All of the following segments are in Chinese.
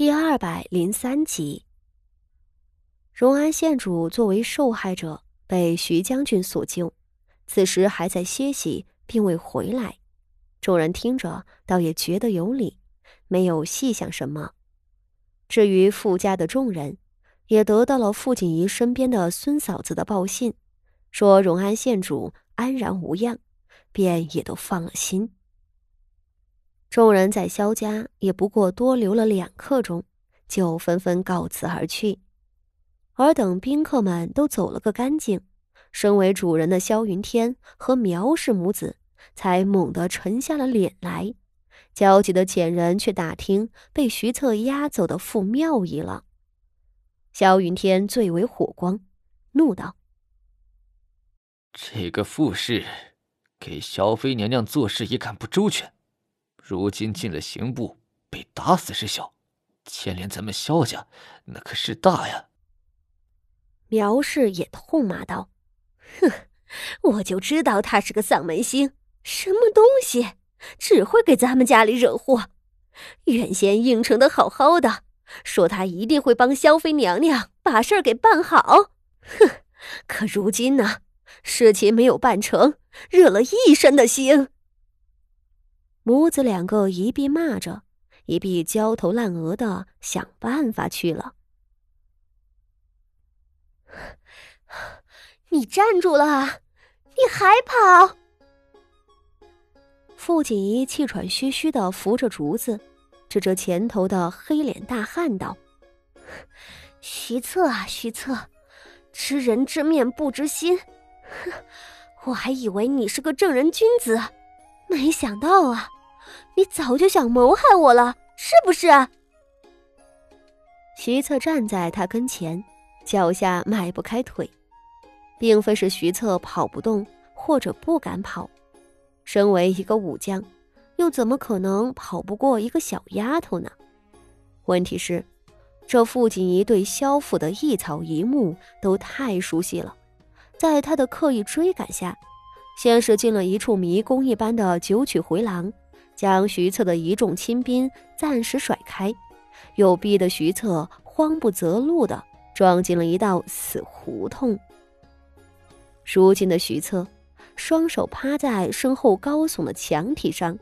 第二百零三集，荣安县主作为受害者被徐将军所救，此时还在歇息，并未回来。众人听着，倒也觉得有理，没有细想什么。至于傅家的众人，也得到了傅锦仪身边的孙嫂子的报信，说荣安县主安然无恙，便也都放了心。众人在萧家也不过多留了两刻钟，就纷纷告辞而去。而等宾客们都走了个干净，身为主人的萧云天和苗氏母子才猛地沉下了脸来，焦急的遣人去打听被徐策押走的傅妙仪了。萧云天最为火光，怒道：“这个傅氏，给萧妃娘娘做事也敢不周全！”如今进了刑部，被打死是小，牵连咱们萧家，那可是大呀。苗氏也痛骂道：“哼，我就知道他是个丧门星，什么东西，只会给咱们家里惹祸。原先应承的好好的，说他一定会帮萧妃娘娘把事儿给办好。哼，可如今呢，事情没有办成，惹了一身的腥。”母子两个一臂骂着，一臂焦头烂额的想办法去了。你站住了！你还跑！傅锦衣气喘吁吁的扶着竹子，指着前头的黑脸大汉道：“徐策啊，徐策，知人知面不知心。我还以为你是个正人君子。”没想到啊，你早就想谋害我了，是不是？徐策站在他跟前，脚下迈不开腿，并非是徐策跑不动或者不敢跑，身为一个武将，又怎么可能跑不过一个小丫头呢？问题是，这傅锦仪对萧府的一草一木都太熟悉了，在他的刻意追赶下。先是进了一处迷宫一般的九曲回廊，将徐策的一众亲兵暂时甩开，又逼得徐策慌不择路的撞进了一道死胡同。如今的徐策，双手趴在身后高耸的墙体上，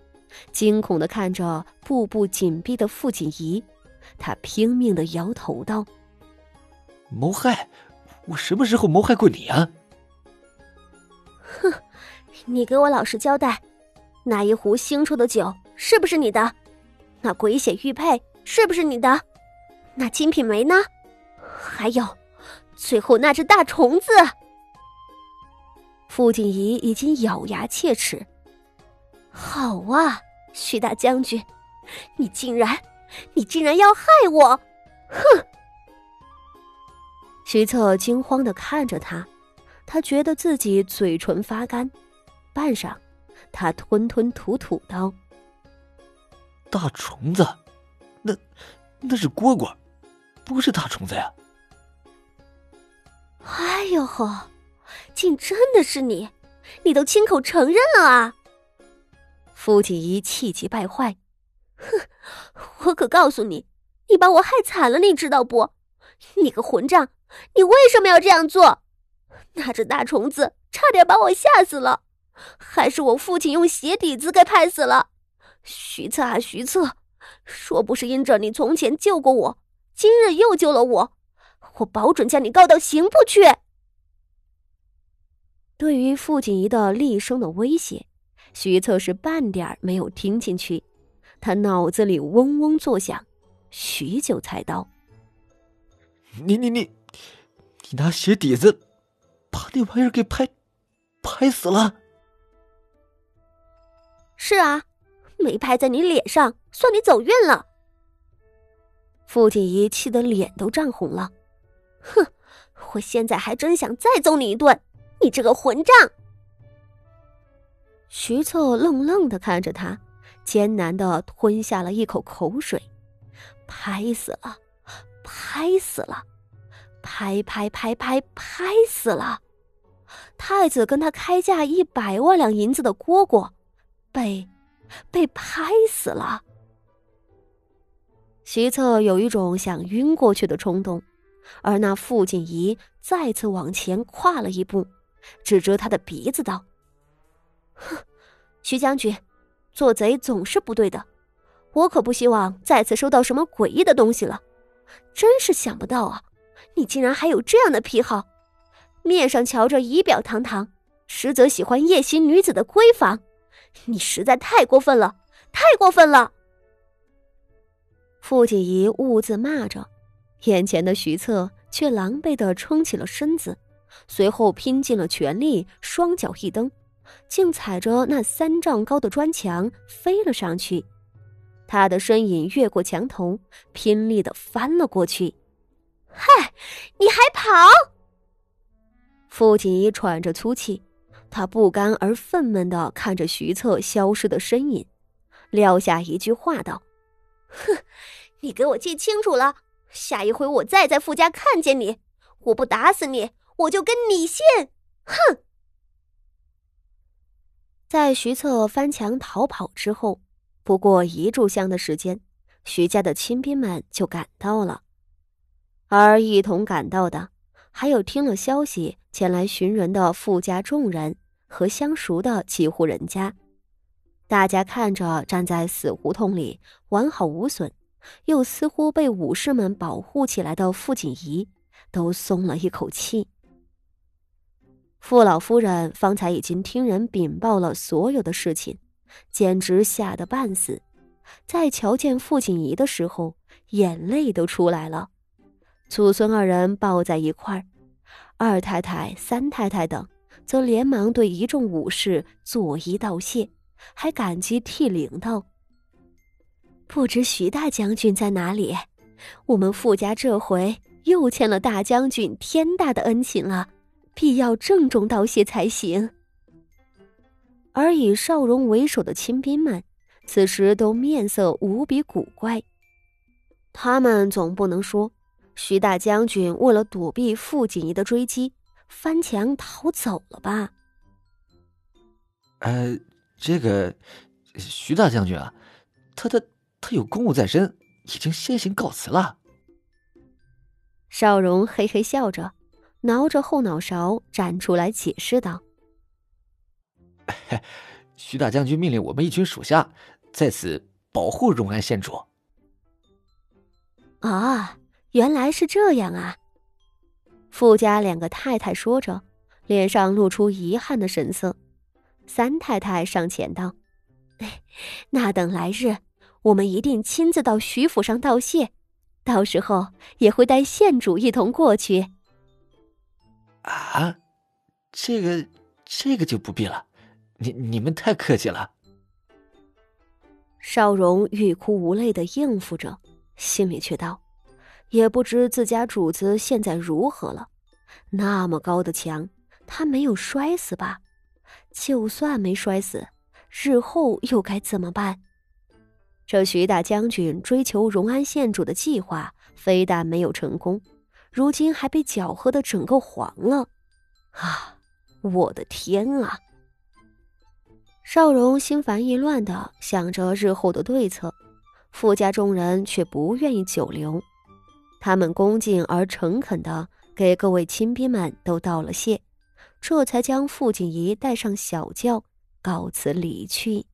惊恐的看着步步紧逼的傅锦仪，他拼命的摇头道：“谋害？我什么时候谋害过你啊？”哼。你给我老实交代，那一壶腥臭的酒是不是你的？那鬼血玉佩是不是你的？那金品梅呢？还有，最后那只大虫子。傅锦仪已经咬牙切齿。好啊，徐大将军，你竟然，你竟然要害我！哼！徐策惊慌的看着他，他觉得自己嘴唇发干。半晌，他吞吞吐吐道：“大虫子，那那是蝈蝈，不是大虫子呀。”哎呦呵，竟真的是你！你都亲口承认了啊！傅锦仪气急败坏：“哼，我可告诉你，你把我害惨了，你知道不？你个混账，你为什么要这样做？那只大虫子差点把我吓死了。”还是我父亲用鞋底子给拍死了，徐策啊徐策，说不是因着你从前救过我，今日又救了我，我保准将你告到刑部去。对于傅锦仪的厉声的威胁，徐策是半点没有听进去，他脑子里嗡嗡作响，许久才道：“你你你，你拿鞋底子把那玩意儿给拍拍死了。”是啊，没拍在你脸上，算你走运了。傅锦仪气得脸都涨红了，哼，我现在还真想再揍你一顿，你这个混账！徐策愣愣的看着他，艰难的吞下了一口口水。拍死了，拍死了，拍拍拍拍拍死了！太子跟他开价一百万两银子的蝈蝈。被，被拍死了。徐策有一种想晕过去的冲动，而那傅锦仪再次往前跨了一步，指着他的鼻子道：“哼，徐将军，做贼总是不对的，我可不希望再次收到什么诡异的东西了。真是想不到啊，你竟然还有这样的癖好，面上瞧着仪表堂堂，实则喜欢夜袭女子的闺房，你实在太过分了，太过分了。”傅锦仪兀自骂着，眼前的徐策却狼狈的撑起了身子，随后拼尽了全力，双脚一蹬，竟踩着那三丈高的砖墙飞了上去。他的身影越过墙头，拼力的翻了过去。嗨，你还跑！傅锦仪喘着粗气，他不甘而愤懑的看着徐策消失的身影，撂下一句话道。哼，你给我记清楚了，下一回我再在傅家看见你，我不打死你，我就跟你姓！哼！在徐策翻墙逃跑之后，不过一炷香的时间，徐家的亲兵们就赶到了，而一同赶到的，还有听了消息前来寻人的傅家众人和相熟的几户人家。大家看着站在死胡同里完好无损，又似乎被武士们保护起来的傅锦仪，都松了一口气。傅老夫人方才已经听人禀报了所有的事情，简直吓得半死。在瞧见傅锦仪的时候，眼泪都出来了。祖孙二人抱在一块儿，二太太、三太太等则连忙对一众武士作揖道谢。还感激涕零道：“不知徐大将军在哪里？我们傅家这回又欠了大将军天大的恩情了，必要郑重道谢才行。”而以少荣为首的亲兵们，此时都面色无比古怪。他们总不能说徐大将军为了躲避傅锦仪的追击，翻墙逃走了吧？呃。这个徐大将军啊，他他他有公务在身，已经先行告辞了。邵荣嘿嘿笑着，挠着后脑勺站出来解释道：“ 徐大将军命令我们一群属下在此保护荣安县主。”啊，原来是这样啊！傅家两个太太说着，脸上露出遗憾的神色。三太太上前道：“那等来日，我们一定亲自到徐府上道谢，到时候也会带县主一同过去。”啊，这个这个就不必了，你你们太客气了。少荣欲哭无泪的应付着，心里却道：“也不知自家主子现在如何了，那么高的墙，他没有摔死吧？”就算没摔死，日后又该怎么办？这徐大将军追求荣安县主的计划，非但没有成功，如今还被搅和的整个黄了。啊，我的天啊！邵荣心烦意乱的想着日后的对策，傅家众人却不愿意久留，他们恭敬而诚恳的给各位亲兵们都道了谢。这才将傅锦仪带上小轿，告辞离去。